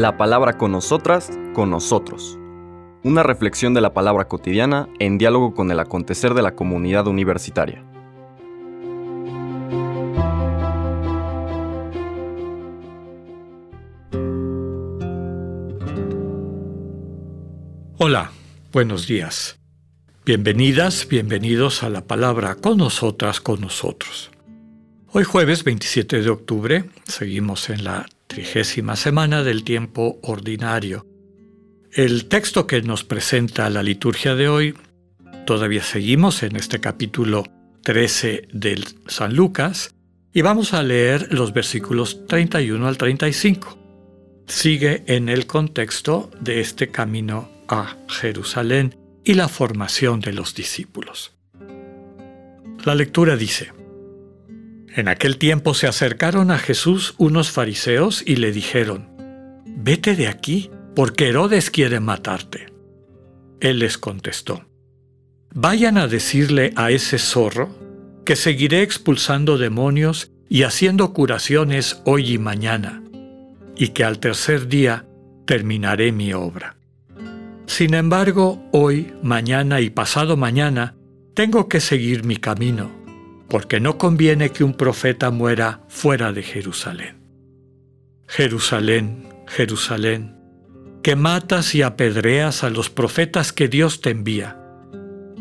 La palabra con nosotras, con nosotros. Una reflexión de la palabra cotidiana en diálogo con el acontecer de la comunidad universitaria. Hola, buenos días. Bienvenidas, bienvenidos a la palabra con nosotras, con nosotros. Hoy jueves 27 de octubre seguimos en la trigésima semana del tiempo ordinario. El texto que nos presenta la liturgia de hoy, todavía seguimos en este capítulo 13 del San Lucas y vamos a leer los versículos 31 al 35. Sigue en el contexto de este camino a Jerusalén y la formación de los discípulos. La lectura dice, En aquel tiempo se acercaron a Jesús unos fariseos y le dijeron, Vete de aquí, porque Herodes quiere matarte. Él les contestó, Vayan a decirle a ese zorro que seguiré expulsando demonios y haciendo curaciones hoy y mañana, y que al tercer día terminaré mi obra. Sin embargo, hoy, mañana y pasado mañana, tengo que seguir mi camino, porque no conviene que un profeta muera fuera de Jerusalén. Jerusalén, Jerusalén, que matas y apedreas a los profetas que Dios te envía.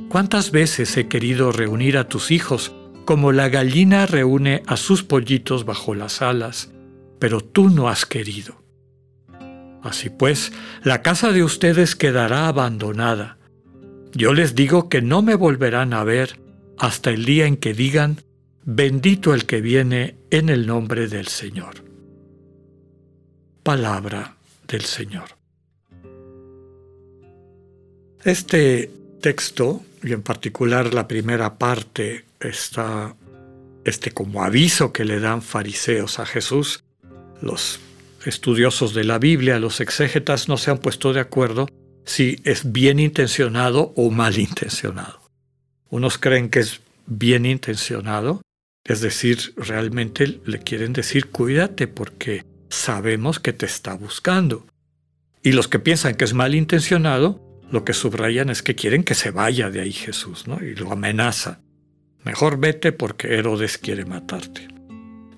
¿Cuántas veces he querido reunir a tus hijos como la gallina reúne a sus pollitos bajo las alas, pero tú no has querido? Así pues, la casa de ustedes quedará abandonada. Yo les digo que no me volverán a ver hasta el día en que digan, bendito el que viene en el nombre del Señor. Palabra del Señor. Este texto, y en particular la primera parte, está este como aviso que le dan fariseos a Jesús, los estudiosos de la Biblia, los exégetas, no se han puesto de acuerdo si es bien intencionado o mal intencionado. Unos creen que es bien intencionado, es decir, realmente le quieren decir cuídate porque sabemos que te está buscando. Y los que piensan que es mal intencionado, lo que subrayan es que quieren que se vaya de ahí Jesús, ¿no? Y lo amenaza. Mejor vete porque Herodes quiere matarte.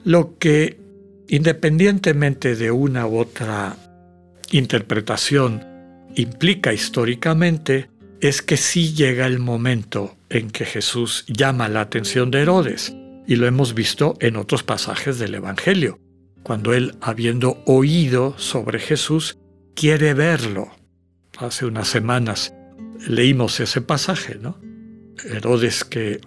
Lo que independientemente de una u otra interpretación implica históricamente, es que sí llega el momento en que Jesús llama la atención de Herodes, y lo hemos visto en otros pasajes del Evangelio, cuando él, habiendo oído sobre Jesús, quiere verlo. Hace unas semanas leímos ese pasaje, ¿no? Herodes que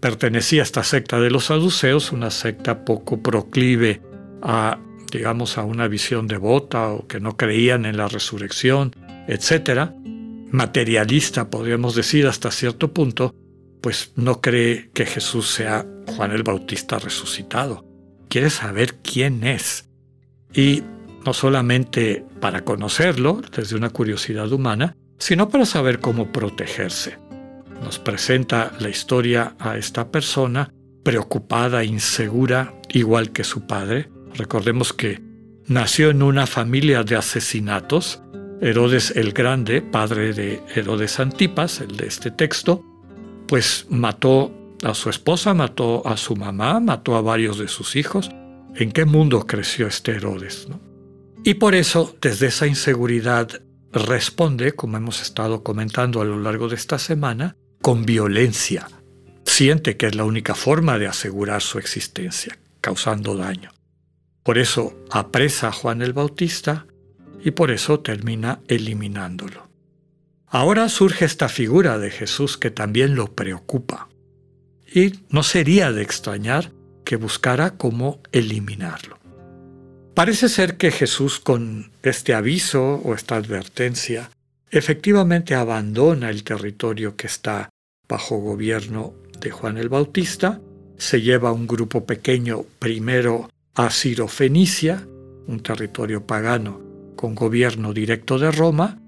pertenecía a esta secta de los saduceos, una secta poco proclive a, digamos, a una visión devota o que no creían en la resurrección, etc., materialista, podríamos decir, hasta cierto punto, pues no cree que Jesús sea Juan el Bautista resucitado. Quiere saber quién es. Y no solamente para conocerlo, desde una curiosidad humana, sino para saber cómo protegerse. Nos presenta la historia a esta persona preocupada, insegura, igual que su padre, Recordemos que nació en una familia de asesinatos. Herodes el Grande, padre de Herodes Antipas, el de este texto, pues mató a su esposa, mató a su mamá, mató a varios de sus hijos. ¿En qué mundo creció este Herodes? Y por eso, desde esa inseguridad, responde, como hemos estado comentando a lo largo de esta semana, con violencia. Siente que es la única forma de asegurar su existencia, causando daño. Por eso apresa a Juan el Bautista y por eso termina eliminándolo. Ahora surge esta figura de Jesús que también lo preocupa. Y no sería de extrañar que buscara cómo eliminarlo. Parece ser que Jesús con este aviso o esta advertencia efectivamente abandona el territorio que está bajo gobierno de Juan el Bautista, se lleva un grupo pequeño primero a Ciro-Fenicia, un territorio pagano con gobierno directo de Roma,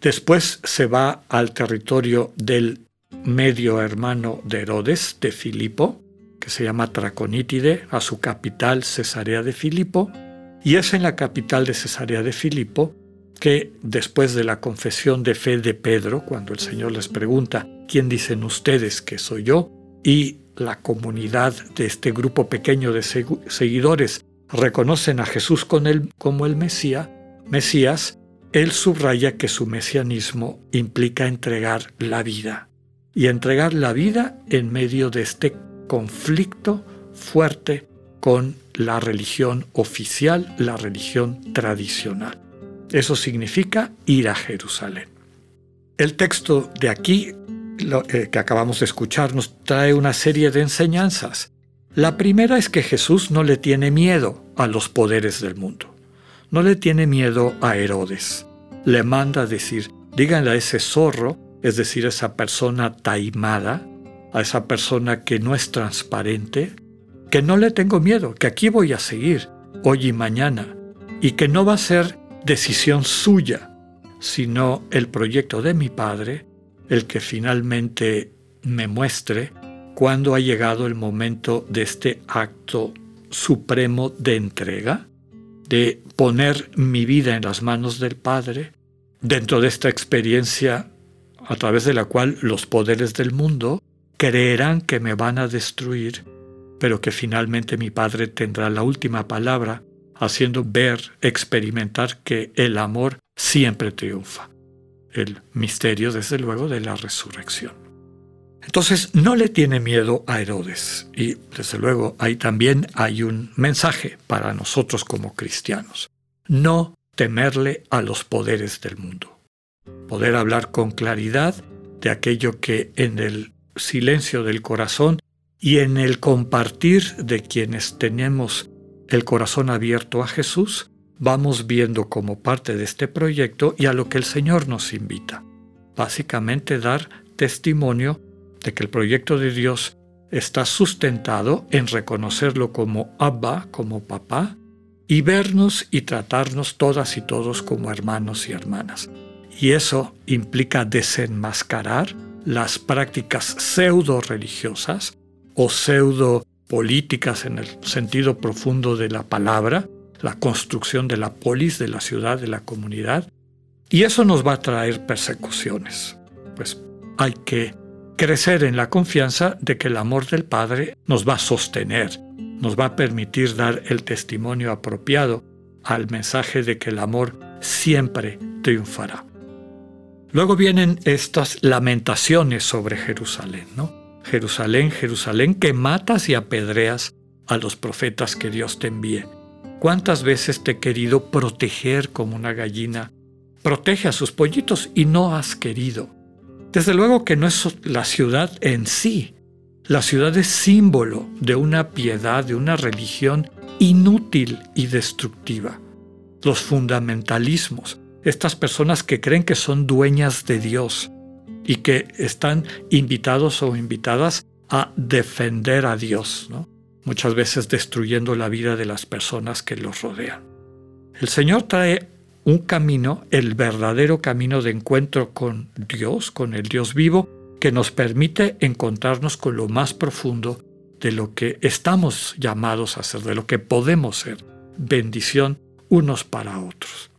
después se va al territorio del medio hermano de Herodes, de Filipo, que se llama Traconítide, a su capital Cesarea de Filipo, Y es en la capital de Cesarea de Filipo que después de la confesión de fe de Pedro, cuando el Señor les pregunta, ¿quién dicen ustedes que soy yo? Y la comunidad de este grupo pequeño de seguidores reconocen a Jesús con él como el Mesías, Mesías, él subraya que su mesianismo implica entregar la vida. Y entregar la vida en medio de este conflicto fuerte con la religión oficial, la religión tradicional. Eso significa ir a Jerusalén. El texto de aquí, eh, que acabamos de escuchar, nos trae una serie de enseñanzas. La primera es que Jesús no le tiene miedo a los poderes del mundo. No le tiene miedo a Herodes. Le manda decir, díganle a ese zorro, es decir, a esa persona taimada, a esa persona que no es transparente, que no le tengo miedo, que aquí voy a seguir, hoy y mañana, y que no va a ser decisión suya, sino el proyecto de mi Padre, el que finalmente me muestre cuándo ha llegado el momento de este acto supremo de entrega, de poner mi vida en las manos del Padre, dentro de esta experiencia a través de la cual los poderes del mundo creerán que me van a destruir, pero que finalmente mi Padre tendrá la última palabra haciendo ver, experimentar que el amor siempre triunfa. El misterio, desde luego, de la resurrección. Entonces, no le tiene miedo a Herodes. Y, desde luego, ahí también hay un mensaje para nosotros como cristianos. No temerle a los poderes del mundo. Poder hablar con claridad de aquello que en el silencio del corazón y en el compartir de quienes tenemos el corazón abierto a Jesús, vamos viendo como parte de este proyecto y a lo que el Señor nos invita. Básicamente dar testimonio de que el proyecto de Dios está sustentado en reconocerlo como Abba, como papá, y vernos y tratarnos todas y todos como hermanos y hermanas. Y eso implica desenmascarar las prácticas pseudo religiosas o pseudo políticas en el sentido profundo de la palabra, la construcción de la polis, de la ciudad, de la comunidad, y eso nos va a traer persecuciones. Pues hay que crecer en la confianza de que el amor del Padre nos va a sostener, nos va a permitir dar el testimonio apropiado al mensaje de que el amor siempre triunfará. Luego vienen estas lamentaciones sobre Jerusalén, ¿no? Jerusalén, Jerusalén, que matas y apedreas a los profetas que Dios te envíe. ¿Cuántas veces te he querido proteger como una gallina? Protege a sus pollitos y no has querido. Desde luego que no es la ciudad en sí. La ciudad es símbolo de una piedad, de una religión inútil y destructiva. Los fundamentalismos, estas personas que creen que son dueñas de Dios, y que están invitados o invitadas a defender a Dios, muchas veces destruyendo la vida de las personas que los rodean. El Señor trae un camino, el verdadero camino de encuentro con Dios, con el Dios vivo, que nos permite encontrarnos con lo más profundo de lo que estamos llamados a ser, de lo que podemos ser, bendición unos para otros.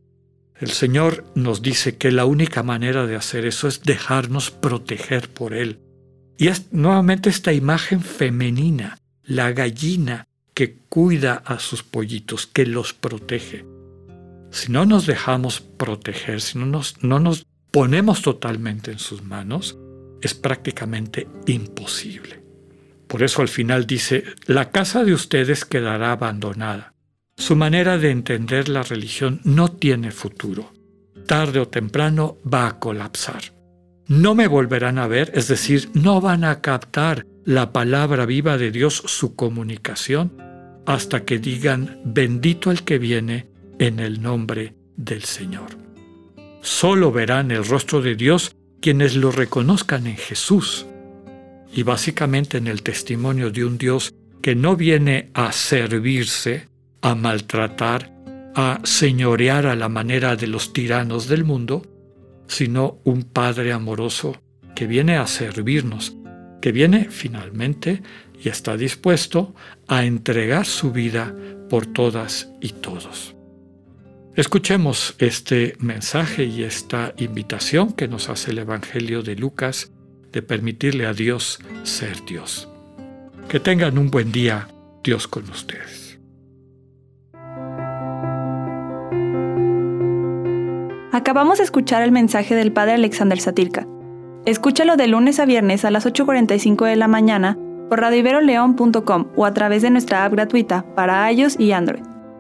El Señor nos dice que la única manera de hacer eso es dejarnos proteger por Él. Y es nuevamente esta imagen femenina, la gallina que cuida a sus pollitos, que los protege. Si no nos dejamos proteger, si no nos, no nos ponemos totalmente en sus manos, es prácticamente imposible. Por eso al final dice, la casa de ustedes quedará abandonada su manera de entender la religión no tiene futuro. Tarde o temprano va a colapsar. No me volverán a ver, es decir, no van a captar la palabra viva de Dios, su comunicación, hasta que digan, bendito el que viene en el nombre del Señor. Solo verán el rostro de Dios quienes lo reconozcan en Jesús. Y básicamente en el testimonio de un Dios que no viene a servirse, a maltratar, a señorear a la manera de los tiranos del mundo, sino un Padre amoroso que viene a servirnos, que viene finalmente y está dispuesto a entregar su vida por todas y todos. Escuchemos este mensaje y esta invitación que nos hace el Evangelio de Lucas de permitirle a Dios ser Dios. Que tengan un buen día, Dios con ustedes. Acabamos de escuchar el mensaje del Padre Alexander Satirka. Escúchalo de lunes a viernes a las 8.45 de la mañana por radiveroleón.com o a través de nuestra app gratuita para iOS y Android.